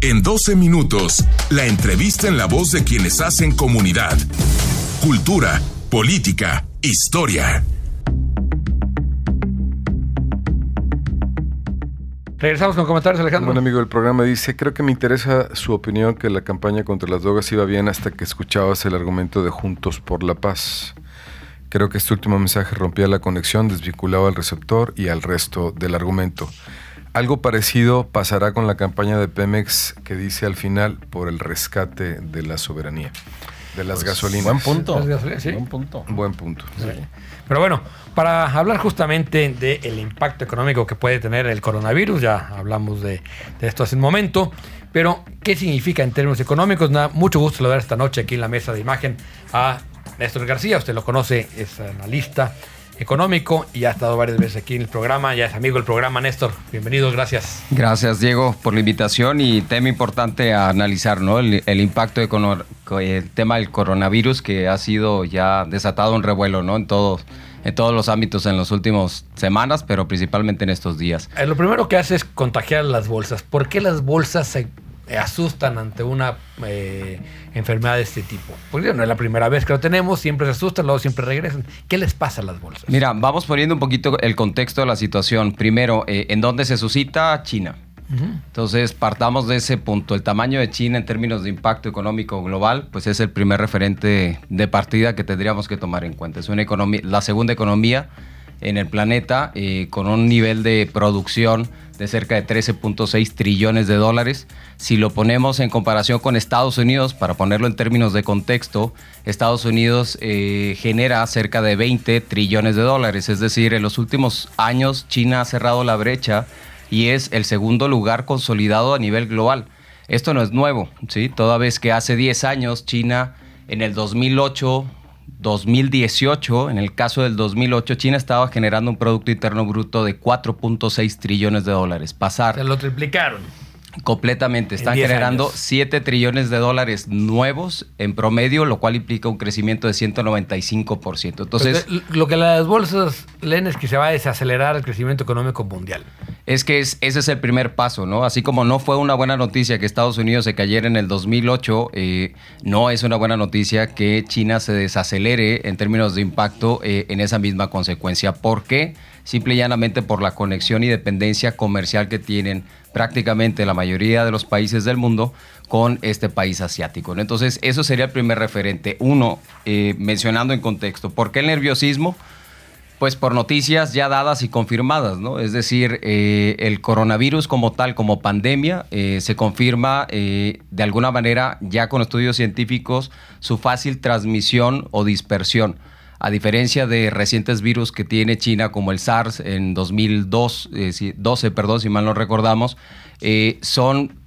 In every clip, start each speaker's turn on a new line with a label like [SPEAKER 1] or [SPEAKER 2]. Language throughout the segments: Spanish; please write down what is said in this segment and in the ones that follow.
[SPEAKER 1] En 12 minutos, la entrevista en la voz de quienes hacen comunidad. Cultura, política, historia.
[SPEAKER 2] Regresamos con comentarios, Alejandro.
[SPEAKER 3] Un amigo del programa dice, creo que me interesa su opinión que la campaña contra las drogas iba bien hasta que escuchabas el argumento de Juntos por la Paz. Creo que este último mensaje rompía la conexión, desvinculaba al receptor y al resto del argumento. Algo parecido pasará con la campaña de Pemex que dice al final por el rescate de la soberanía, de las
[SPEAKER 4] Pues,
[SPEAKER 3] gasolinas.
[SPEAKER 4] Buen punto.
[SPEAKER 2] Las gasolinas, sí.
[SPEAKER 4] Buen punto.
[SPEAKER 3] Buen punto.
[SPEAKER 2] Pero bueno, para hablar justamente del impacto económico que puede tener el coronavirus, ya hablamos de, de esto hace un momento, pero ¿qué significa en términos económicos? Nada, mucho gusto saludar esta noche aquí en la mesa de imagen a Néstor García, usted lo conoce, es analista económico y ha estado varias veces aquí en el programa, ya es amigo del programa, Néstor, bienvenido, gracias.
[SPEAKER 5] Gracias, Diego, por la invitación y tema importante a analizar, ¿no? El, el impacto económico, el tema del coronavirus que ha sido ya desatado un revuelo, ¿no? En todos, en todos los ámbitos en las últimas semanas, pero principalmente en estos días.
[SPEAKER 2] Eh, lo primero que hace es contagiar las bolsas. ¿Por qué las bolsas se asustan ante una eh, enfermedad de este tipo? Porque no es la primera vez que lo tenemos, siempre se asustan, luego siempre regresan. ¿Qué les pasa a las bolsas?
[SPEAKER 5] Mira, vamos poniendo un poquito el contexto de la situación. Primero, eh, ¿en dónde se suscita? China. Entonces, partamos de ese punto. El tamaño de China en términos de impacto económico global, pues es el primer referente de partida que tendríamos que tomar en cuenta. Es una economía, la segunda economía en el planeta eh, con un nivel de producción de cerca de 13.6 trillones de dólares. Si lo ponemos en comparación con Estados Unidos, para ponerlo en términos de contexto, Estados Unidos eh, genera cerca de 20 trillones de dólares. Es decir, en los últimos años China ha cerrado la brecha y es el segundo lugar consolidado a nivel global. Esto no es nuevo, ¿sí? Toda vez que hace 10 años China en el 2008 2018, en el caso del 2008, China estaba generando un Producto Interno Bruto de 4.6 trillones de dólares. Pasar
[SPEAKER 2] Se lo triplicaron.
[SPEAKER 5] Completamente.
[SPEAKER 2] En
[SPEAKER 5] Están
[SPEAKER 2] 10
[SPEAKER 5] generando
[SPEAKER 2] años.
[SPEAKER 5] 7 trillones de dólares nuevos en promedio, lo cual implica un crecimiento de 195%. Entonces,
[SPEAKER 2] Entonces, lo que las bolsas leen es que se va a desacelerar el crecimiento económico mundial.
[SPEAKER 5] Es que es- ese es el primer paso, ¿no? Así como no fue una buena noticia que Estados Unidos se cayera en el 2008, eh, no es una buena noticia que China se desacelere en términos de impacto eh, en esa misma consecuencia. ¿Por qué? Simple y llanamente por la conexión y dependencia comercial que tienen prácticamente la mayoría de los países del mundo con este país asiático. Entonces, eso sería el primer referente. Uno, eh, mencionando en contexto, ¿por qué el nerviosismo? Pues por noticias ya dadas y confirmadas, ¿no? Es decir, eh, el coronavirus como tal, como pandemia, eh, se confirma de alguna manera ya con estudios científicos su fácil transmisión o dispersión. A diferencia de recientes virus que tiene China como el SARS en 2002, eh, si- 12, perdón, si mal no recordamos, eh, son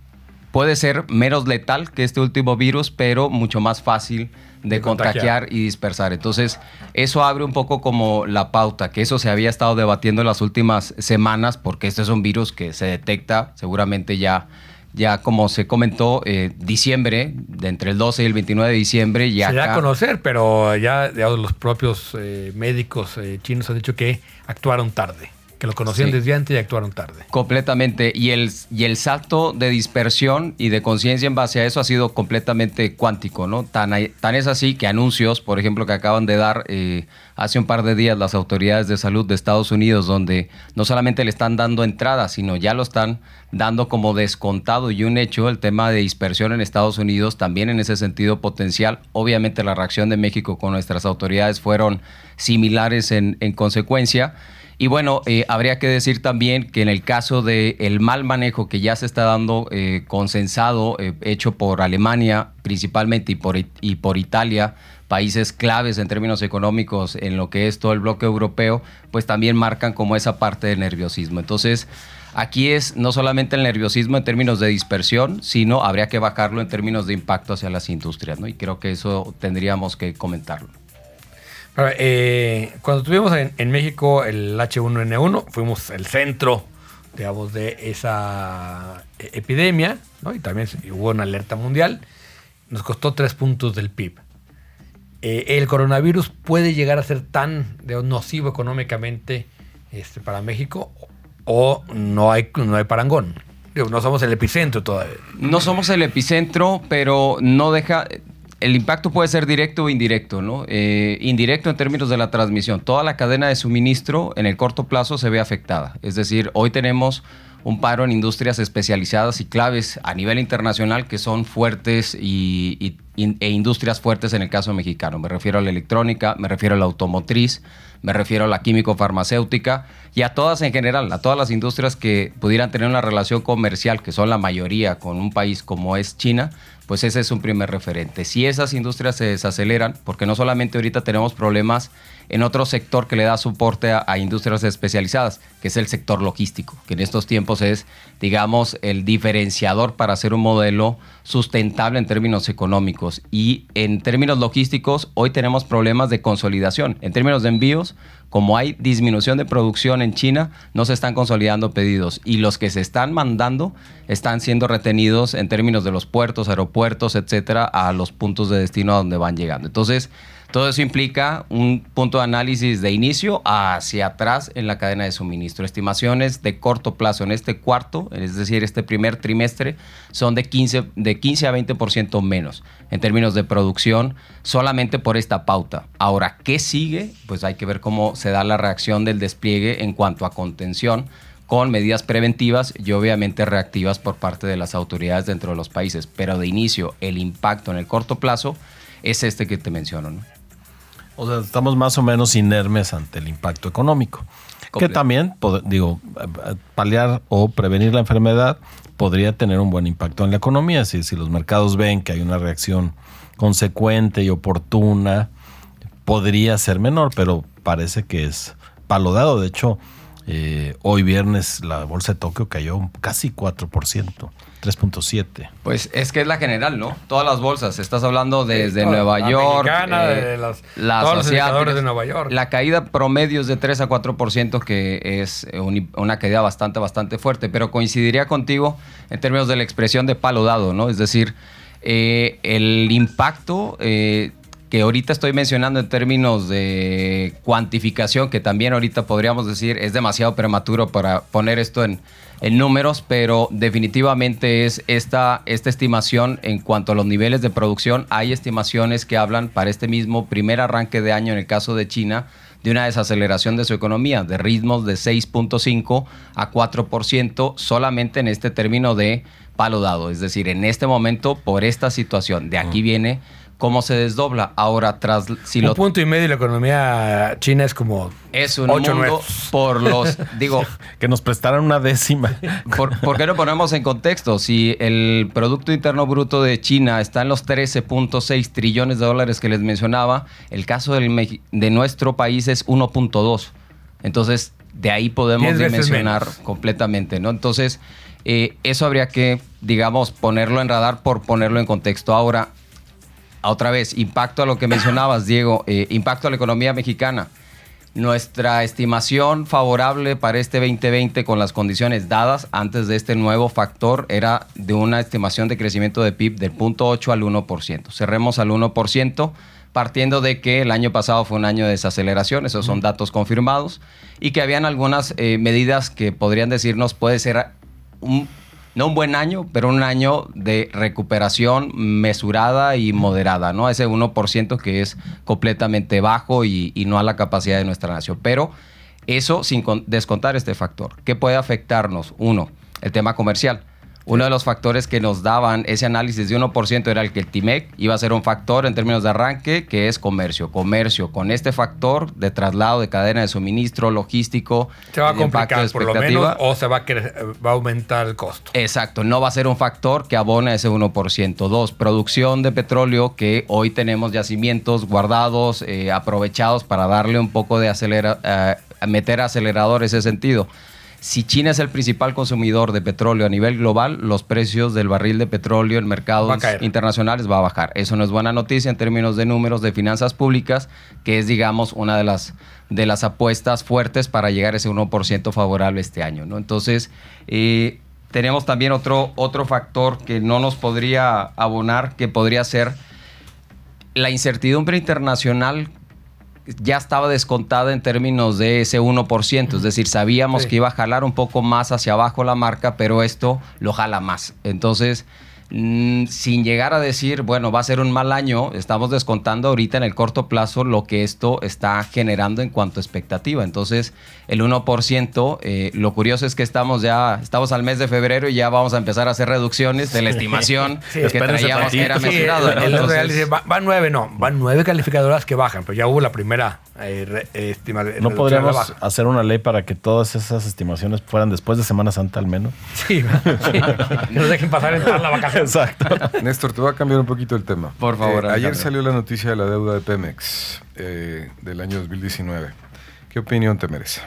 [SPEAKER 5] puede ser menos letal que este último virus, pero mucho más fácil de,
[SPEAKER 2] De contagiar.
[SPEAKER 5] contagiar y dispersar. Entonces, eso abre un poco como la pauta, que eso se había estado debatiendo en las últimas semanas, porque este es un virus que se detecta seguramente ya, ya como se comentó, eh, diciembre, de entre el 12 y el 29 de diciembre, y
[SPEAKER 2] se da
[SPEAKER 5] acá-
[SPEAKER 2] a conocer, pero ya digamos, los propios eh, médicos eh, chinos han dicho que actuaron tarde, que lo conocían
[SPEAKER 5] Sí.
[SPEAKER 2] desde antes y actuaron tarde.
[SPEAKER 5] Completamente. Y el, y el salto de dispersión y de conciencia en base a eso ha sido completamente cuántico, ¿no? Tan, tan es así que anuncios, por ejemplo, que acaban de dar eh, hace un par de días las autoridades de salud de Estados Unidos, donde no solamente le están dando entrada, sino ya lo están dando como descontado y un hecho el tema de dispersión en Estados Unidos, también en ese sentido potencial. Obviamente la reacción de México con nuestras autoridades fueron similares en, en consecuencia. Y bueno, eh, habría que decir también que en el caso del el mal manejo que ya se está dando eh, consensado, eh, hecho por Alemania principalmente y por, y por Italia, países claves en términos económicos en lo que es todo el bloque europeo, pues también marcan como esa parte de nerviosismo. Entonces, aquí es no solamente el nerviosismo en términos de dispersión, sino habría que bajarlo en términos de impacto hacia las industrias, ¿no? Y creo que eso tendríamos que comentarlo.
[SPEAKER 2] Eh, cuando tuvimos en, México el H1N1, fuimos el centro, digamos, de esa eh, epidemia, ¿no? Y también hubo una alerta mundial. Nos costó tres puntos del PIB. Eh, el coronavirus puede llegar a ser tan digamos, nocivo económicamente este, para México o no hay, no hay parangón. no somos el epicentro todavía.
[SPEAKER 5] No somos el epicentro, pero no deja el impacto puede ser directo o indirecto, ¿no? Eh, indirecto en términos de la transmisión. Toda la cadena de suministro en el corto plazo se ve afectada. Es decir, hoy tenemos un paro en industrias especializadas y claves a nivel internacional que son fuertes y, e industrias fuertes en el caso mexicano. Me refiero a la electrónica, me refiero a la automotriz, me refiero a la químico-farmacéutica y a todas en general, a todas las industrias que pudieran tener una relación comercial, que son la mayoría con un país como es China, pues ese es un primer referente. Si esas industrias se desaceleran, porque no solamente ahorita tenemos problemas en otro sector que le da soporte a, industrias especializadas, que es el sector logístico, que en estos tiempos es, digamos, el diferenciador para hacer un modelo sustentable en términos económicos. Y en términos logísticos, hoy tenemos problemas de consolidación. En términos de envíos, como hay disminución de producción en China, no se están consolidando pedidos y los que se están mandando están siendo retenidos en términos de los puertos, aeropuertos, etcétera, a los puntos de destino a donde van llegando. Entonces, todo eso implica un punto de análisis de inicio hacia atrás en la cadena de suministro. Estimaciones de corto plazo en este cuarto, es decir, este primer trimestre, son de 15, de 15 a 20% menos en términos de producción solamente por esta pauta. Ahora, ¿qué sigue? Pues hay que ver cómo se da la reacción del despliegue en cuanto a contención con medidas preventivas y obviamente reactivas por parte de las autoridades dentro de los países. Pero de inicio, el impacto en el corto plazo es este que te menciono. ¿no?
[SPEAKER 4] O sea, estamos más o menos inermes ante el impacto económico. Que también, digo, paliar o prevenir la enfermedad podría tener un buen impacto en la economía. Si, si los mercados ven que hay una reacción consecuente y oportuna, podría ser menor, pero parece que es palo dado. De hecho, eh, hoy viernes la bolsa de Tokio cayó casi 4%, 3.7.
[SPEAKER 5] Pues es que es la general, ¿no? Todas las bolsas. Estás hablando desde Nueva York.
[SPEAKER 2] Eh, de las, todos los de Nueva York.
[SPEAKER 5] La caída promedio es de 3 a 4%, que es una caída bastante, bastante fuerte. Pero coincidiría contigo en términos de la expresión de palo dado, ¿no? Es decir, eh, el impacto que ahorita estoy mencionando en términos de cuantificación, que también ahorita podríamos decir es demasiado prematuro para poner esto en, números, pero definitivamente es esta, esta estimación en cuanto a los niveles de producción. Hay estimaciones que hablan para este mismo primer arranque de año en el caso de China de una desaceleración de su economía, de ritmos de 6.5 a 4% solamente en este término de palo dado. Es decir, en este momento, por esta situación, de aquí viene cómo se desdobla. Ahora, tras
[SPEAKER 2] si un punto y medio la economía china es como
[SPEAKER 5] es un mundo por los digo
[SPEAKER 4] que nos prestaran una décima.
[SPEAKER 5] Por, qué no ponemos en contexto? Si el producto interno bruto de China está en los 13.6 trillones de dólares que les mencionaba, el caso del, de nuestro país es 1.2. Entonces, de ahí podemos dimensionar completamente, ¿no? Entonces, eh, eso habría que, digamos, ponerlo en radar por ponerlo en contexto. Ahora, otra vez, impacto a lo que mencionabas, Diego, eh, impacto a la economía mexicana. Nuestra estimación favorable para este 2020 con las condiciones dadas antes de este nuevo factor era de una estimación de crecimiento de PIB del 0.8 al 1%. Cerremos al 1% partiendo de que el año pasado fue un año de desaceleración, esos son datos confirmados, y que habían algunas eh, medidas que podrían decirnos puede ser un no un buen año, pero un año de recuperación mesurada y moderada, ¿no? Ese 1% que es completamente bajo y, y, no a la capacidad de nuestra nación. Pero eso sin descontar este factor. ¿Qué puede afectarnos? Uno, el tema comercial. Uno de los factores que nos daban ese análisis de 1% era el que el TIMEC iba a ser un factor en términos de arranque, que es comercio. Comercio con este factor de traslado de cadena de suministro, logístico,
[SPEAKER 2] se va a complicar por lo menos o se va a, va a aumentar el costo.
[SPEAKER 5] Exacto, no va a ser un factor que abona ese 1%. Dos, producción de petróleo que hoy tenemos yacimientos guardados, eh, aprovechados para darle un poco de acelera, eh, meter acelerador ese sentido. Si China es el principal consumidor de petróleo a nivel global, los precios del barril de petróleo en mercados internacionales va a bajar. Eso no es buena noticia en términos de números de finanzas públicas, que es, digamos, una de las, de las apuestas fuertes para llegar a ese 1% favorable este año. ¿no? Entonces, eh, tenemos también otro, otro factor que no nos podría abonar, que podría ser la incertidumbre internacional ya estaba descontada en términos de ese 1%, es decir, sabíamos
[SPEAKER 2] Sí.
[SPEAKER 5] que iba a jalar un poco más hacia abajo la marca, pero esto lo jala más. Entonces, mm, sin llegar a decir, bueno, va a ser un mal año, estamos descontando ahorita en el corto plazo lo que esto está generando en cuanto a expectativa. Entonces, el 1%, eh, lo curioso es que estamos ya, estamos al mes de febrero y ya vamos a empezar a hacer reducciones de la estimación que
[SPEAKER 4] espérense
[SPEAKER 5] traíamos que era
[SPEAKER 4] tantito.
[SPEAKER 2] Sí,
[SPEAKER 5] mesurada. ¿no?
[SPEAKER 2] el
[SPEAKER 5] Entonces-
[SPEAKER 2] real dice, va- van nueve, no, van nueve calificadoras que bajan, pero ya hubo la primera eh, re- estima-
[SPEAKER 4] ¿No podríamos hacer una ley para que todas esas estimaciones fueran después de Semana Santa al menos?
[SPEAKER 2] Sí, sí, que nos dejen pasar en toda la vacación.
[SPEAKER 4] Exacto.
[SPEAKER 3] Néstor, te voy a cambiar un poquito el tema.
[SPEAKER 5] Por favor,
[SPEAKER 3] Eh, ayer salió la noticia de la deuda de Pemex eh, del año 2019. ¿Qué opinión te merece?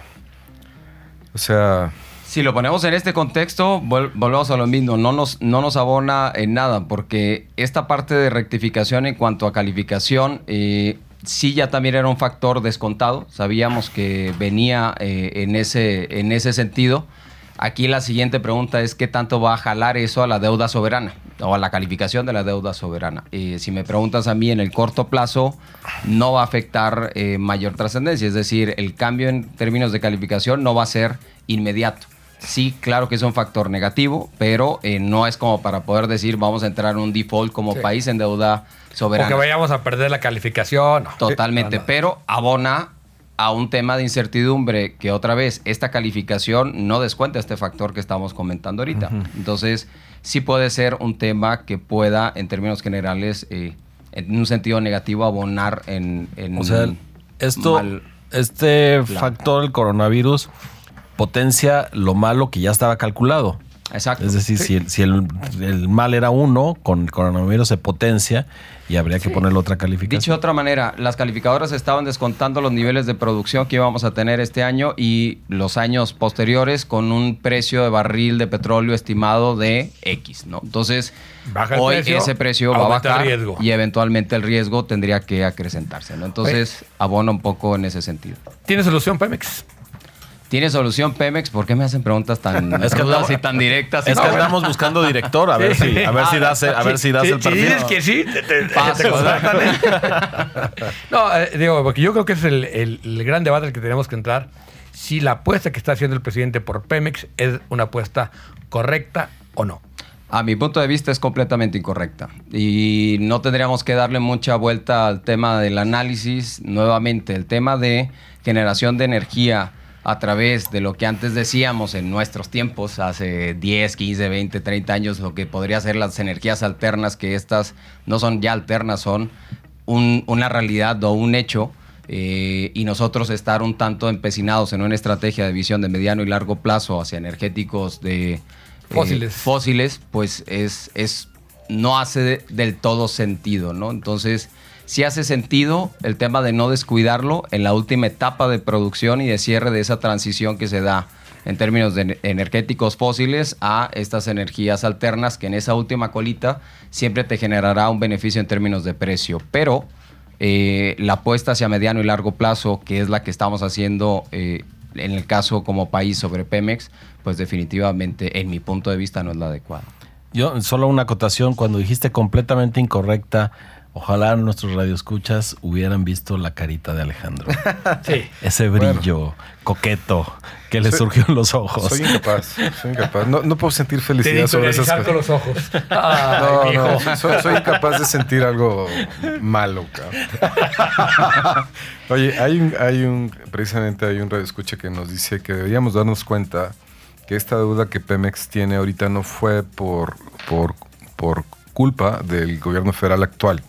[SPEAKER 3] O sea,
[SPEAKER 5] Si lo ponemos en este contexto, vol- volvemos a lo mismo, no nos, no nos abona en nada, porque esta parte de rectificación en cuanto a calificación, eh, sí ya también era un factor descontado, sabíamos que venía eh, en, ese, en ese sentido. Aquí la siguiente pregunta es qué tanto va a jalar eso a la deuda soberana o a la calificación de la deuda soberana. Eh, si me preguntas a mí en el corto plazo, no va a afectar eh, mayor trascendencia, es decir, el cambio en términos de calificación no va a ser inmediato. Sí, claro que es un factor negativo, pero eh, no es como para poder decir vamos a entrar en un default como
[SPEAKER 2] Sí.
[SPEAKER 5] país en deuda
[SPEAKER 2] O
[SPEAKER 5] soberana.
[SPEAKER 2] que vayamos a perder la calificación. no.
[SPEAKER 5] Totalmente,
[SPEAKER 2] No, no.
[SPEAKER 5] pero abona a un tema de incertidumbre que otra vez esta calificación no descuenta este factor que estamos comentando ahorita. Entonces, sí puede ser un tema que pueda, en términos generales, eh, en un sentido negativo, abonar en... en
[SPEAKER 4] O sea, esto,
[SPEAKER 5] mal-
[SPEAKER 4] este
[SPEAKER 5] plan.
[SPEAKER 4] factor, el coronavirus, potencia lo malo que ya estaba calculado.
[SPEAKER 5] Exacto.
[SPEAKER 4] Es decir, si, el, si el- el mal era uno, con el coronavirus se potencia y habría que ponerle otra calificación.
[SPEAKER 5] Dicho de otra manera, las calificadoras estaban descontando los niveles de producción que íbamos a tener este año y los años posteriores con un precio de barril de petróleo estimado de X, ¿no? Entonces,
[SPEAKER 2] Baja
[SPEAKER 5] hoy
[SPEAKER 2] precio,
[SPEAKER 5] ese precio va a bajar
[SPEAKER 2] riesgo.
[SPEAKER 5] y eventualmente el riesgo tendría que acrecentarse, ¿no? Entonces, abona un poco en ese sentido.
[SPEAKER 2] ¿Tiene solución Pemex?
[SPEAKER 5] ¿Tiene solución Pemex? ¿Por qué me hacen preguntas tan
[SPEAKER 4] Es que
[SPEAKER 5] y tan directas?
[SPEAKER 4] Es que andamos buscando director, a ver si, a ver si das, a ver si das
[SPEAKER 2] Sí,
[SPEAKER 4] el
[SPEAKER 2] si
[SPEAKER 4] perfil.
[SPEAKER 2] dices que sí, te, te-
[SPEAKER 5] Paso,
[SPEAKER 2] te contratan, ¿eh? no, eh, digo, porque yo creo que es el, el- el gran debate al que tenemos que entrar. Si la apuesta que está haciendo el presidente por Pemex es una apuesta correcta o no.
[SPEAKER 5] A mi punto de vista es completamente incorrecta y no tendríamos que darle mucha vuelta al tema del análisis. Nuevamente, el tema de generación de energía a través de lo que antes decíamos en nuestros tiempos, hace 10, 15, 20, 30 años, lo que podría ser las energías alternas, que estas no son ya alternas, son un- una realidad o un hecho. eh, y nosotros estar un tanto empecinados en una estrategia de visión de mediano y largo plazo hacia energéticos de,
[SPEAKER 2] Fósiles.
[SPEAKER 5] eh, fósiles, pues es, es no hace de- del todo sentido, ¿no? Entonces, sí hace sentido el tema de no descuidarlo en la última etapa de producción y de cierre de esa transición que se da en términos energéticos fósiles a estas energías alternas, que en esa última colita siempre te generará un beneficio en términos de precio. Pero eh, la apuesta hacia mediano y largo plazo, que es la que estamos haciendo eh, en el caso como país sobre Pemex, pues definitivamente, en mi punto de vista, no es la adecuada.
[SPEAKER 4] Yo, solo una acotación, cuando dijiste completamente incorrecta, ojalá nuestros radioescuchas hubieran visto la carita de Alejandro.
[SPEAKER 2] Sí.
[SPEAKER 4] Ese brillo coqueto que le
[SPEAKER 3] Soy-
[SPEAKER 4] surgió en los ojos.
[SPEAKER 3] soy incapaz, soy incapaz. No, no puedo sentir felicidad sobre esas
[SPEAKER 2] editorializar con
[SPEAKER 3] cosas.
[SPEAKER 2] los ojos. Ay,
[SPEAKER 3] No,
[SPEAKER 2] mijo.
[SPEAKER 3] no, soy, soy incapaz de sentir algo malo, cabrón. Oye, hay un, hay un, precisamente hay un radio escucha que nos dice que deberíamos darnos cuenta que esta deuda que Pemex tiene ahorita no fue por, por, por culpa del gobierno federal actual,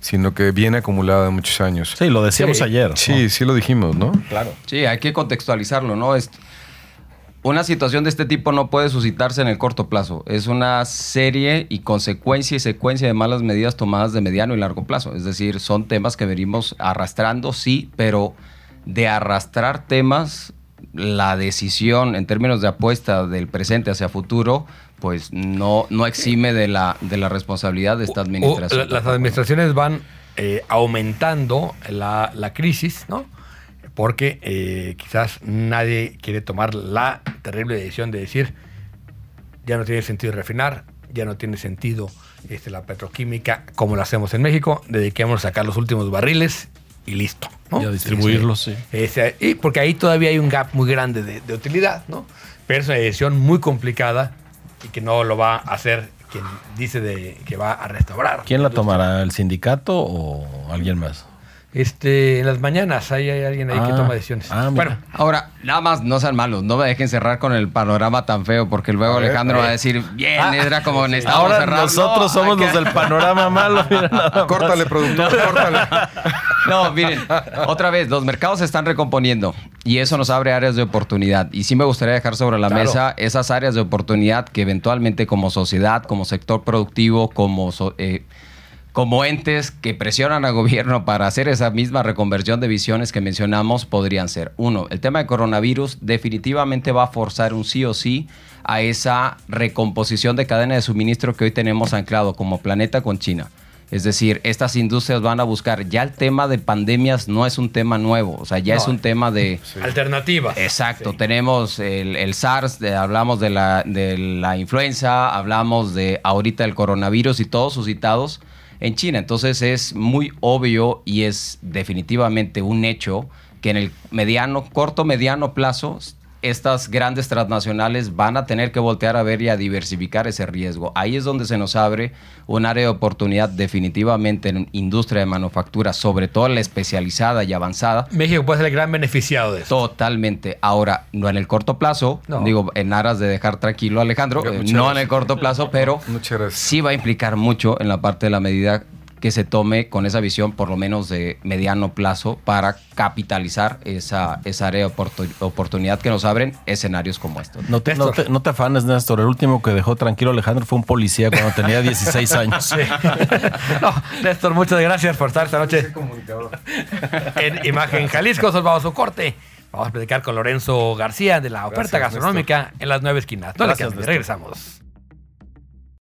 [SPEAKER 3] sino que viene acumulada de muchos años.
[SPEAKER 4] Sí, lo decíamos
[SPEAKER 2] Sí.
[SPEAKER 4] ayer. ¿no?
[SPEAKER 3] Sí, sí lo dijimos, ¿no?
[SPEAKER 4] claro.
[SPEAKER 5] Sí, hay que contextualizarlo, ¿no? Es, una situación de este tipo no puede suscitarse en el corto plazo. Es una serie y consecuencia y secuencia de malas medidas tomadas de mediano y largo plazo. Es decir, son temas que venimos arrastrando, sí, pero de arrastrar temas, la decisión en términos de apuesta del presente hacia futuro, pues no, no exime de la, de la responsabilidad de esta
[SPEAKER 2] O-
[SPEAKER 5] administración.
[SPEAKER 2] la- las administraciones van eh, aumentando la, la crisis, ¿no? Porque eh, quizás nadie quiere tomar la terrible decisión de decir, ya no tiene sentido refinar, ya no tiene sentido este, la petroquímica como lo hacemos en México, dediquémonos a sacar los últimos barriles y listo. ¿no?
[SPEAKER 4] Y a distribuirlos, sí.
[SPEAKER 2] Ese- y porque ahí todavía hay un gap muy grande de, de utilidad, ¿no? Pero es una decisión muy complicada y que no lo va a hacer quien dice de, que va a restaurar.
[SPEAKER 4] ¿Quién la tomará? ¿El sindicato o alguien más?
[SPEAKER 2] Este, en las mañanas hay, hay alguien ahí que
[SPEAKER 4] Ah,
[SPEAKER 2] toma decisiones.
[SPEAKER 4] ah,
[SPEAKER 2] bueno,
[SPEAKER 5] Ahora, nada más, no sean malos, no me dejen cerrar con el panorama tan feo, porque luego
[SPEAKER 3] ver,
[SPEAKER 5] Alejandro
[SPEAKER 3] a
[SPEAKER 5] va a decir, bien, era como necesitábamos
[SPEAKER 4] Ahora
[SPEAKER 5] cerrar.
[SPEAKER 4] nosotros
[SPEAKER 5] No,
[SPEAKER 4] somos los
[SPEAKER 5] que-
[SPEAKER 4] del panorama malo. mira nada más.
[SPEAKER 3] Córtale, productor, córtale.
[SPEAKER 5] No, miren, otra vez, los mercados se están recomponiendo y eso nos abre áreas de oportunidad. Y sí me gustaría dejar sobre la
[SPEAKER 2] Claro.
[SPEAKER 5] mesa esas áreas de oportunidad que eventualmente como sociedad, como sector productivo, como, so- eh, como entes que presionan al gobierno para hacer esa misma reconversión de visiones que mencionamos, podrían ser. Uno, el tema de coronavirus definitivamente va a forzar un sí o sí a esa recomposición de cadena de suministro que hoy tenemos anclado como planeta con China. Es decir, estas industrias van a buscar, ya el tema de pandemias no es un tema nuevo, o sea, ya
[SPEAKER 2] No.
[SPEAKER 5] es un tema de...
[SPEAKER 2] alternativas.
[SPEAKER 5] Exacto, tenemos el, el SARS, de- hablamos de la, de la influenza, hablamos de ahorita el coronavirus y todos suscitados en China. Entonces es muy obvio y es definitivamente un hecho que en el mediano, corto, mediano plazo, estas grandes transnacionales van a tener que voltear a ver y a diversificar ese riesgo. Ahí es donde se nos abre un área de oportunidad definitivamente en industria de manufactura, sobre todo la especializada y avanzada,
[SPEAKER 2] México puede ser el gran beneficiado de eso.
[SPEAKER 5] Totalmente. Ahora, no en el corto plazo,
[SPEAKER 2] No.
[SPEAKER 5] digo, en aras de dejar tranquilo a Alejandro, eh,
[SPEAKER 3] gracias.
[SPEAKER 5] no en el corto plazo, pero sí va a implicar mucho en la parte de la medida que se tome con esa visión, por lo menos de mediano plazo, para capitalizar esa, esa área de oportu- oportunidad que nos abren escenarios como estos.
[SPEAKER 4] No te, no, te, no te afanes, Néstor. El último que dejó tranquilo Alejandro fue un policía cuando tenía 16 años.
[SPEAKER 2] no, Néstor, muchas gracias por estar esta noche en Imagen Jalisco. Nosotros vamos a un corte. Vamos a platicar con Lorenzo García de la oferta
[SPEAKER 3] Gracias,
[SPEAKER 2] gastronómica en las nueve esquinas. No le
[SPEAKER 4] Gracias, Néstor.
[SPEAKER 2] regresamos.